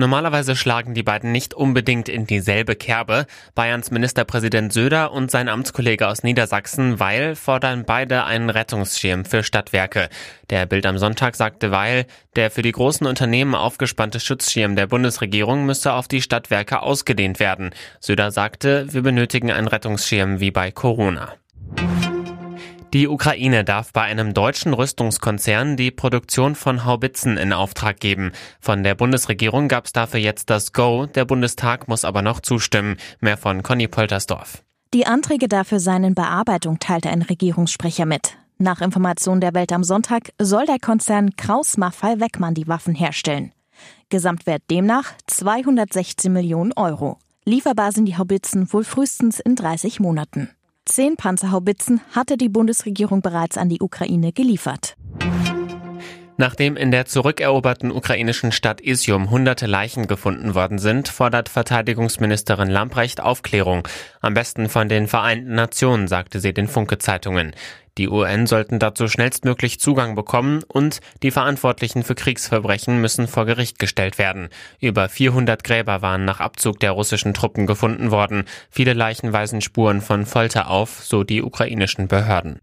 Normalerweise schlagen die beiden nicht unbedingt in dieselbe Kerbe. Bayerns Ministerpräsident Söder und sein Amtskollege aus Niedersachsen Weil fordern beide einen Rettungsschirm für Stadtwerke. Der Bild am Sonntag sagte Weil, der für die großen Unternehmen aufgespannte Schutzschirm der Bundesregierung müsse auf die Stadtwerke ausgedehnt werden. Söder sagte, wir benötigen einen Rettungsschirm wie bei Corona. Die Ukraine darf bei einem deutschen Rüstungskonzern die Produktion von Haubitzen in Auftrag geben. Von der Bundesregierung gab es dafür jetzt das Go, der Bundestag muss aber noch zustimmen. Mehr von Conny Poltersdorf. Die Anträge dafür seien in Bearbeitung, teilte ein Regierungssprecher mit. Nach Informationen der Welt am Sonntag soll der Konzern Kraus Maffei Weckmann die Waffen herstellen. Gesamtwert demnach 216 Millionen Euro. Lieferbar sind die Haubitzen wohl frühestens in 30 Monaten. Zehn Panzerhaubitzen hatte die Bundesregierung bereits an die Ukraine geliefert. Nachdem in der zurückeroberten ukrainischen Stadt Isium hunderte Leichen gefunden worden sind, fordert Verteidigungsministerin Lamprecht Aufklärung. Am besten von den Vereinten Nationen, sagte sie den Funke-Zeitungen. Die UN sollten dazu schnellstmöglich Zugang bekommen und die Verantwortlichen für Kriegsverbrechen müssen vor Gericht gestellt werden. Über 400 Gräber waren nach Abzug der russischen Truppen gefunden worden. Viele Leichen weisen Spuren von Folter auf, so die ukrainischen Behörden.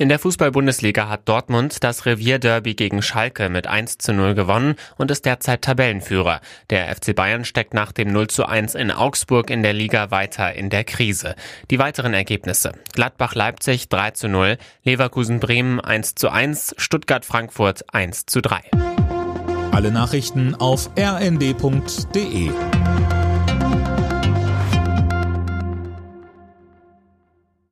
In der Fußball-Bundesliga hat Dortmund das Revierderby gegen Schalke mit 1 zu 0 gewonnen und ist derzeit Tabellenführer. Der FC Bayern steckt nach dem 0 zu 1 in Augsburg in der Liga weiter in der Krise. Die weiteren Ergebnisse. Gladbach-Leipzig 3 zu 0, Leverkusen-Bremen 1 zu 1, Stuttgart-Frankfurt 1 zu 3. Alle Nachrichten auf rnd.de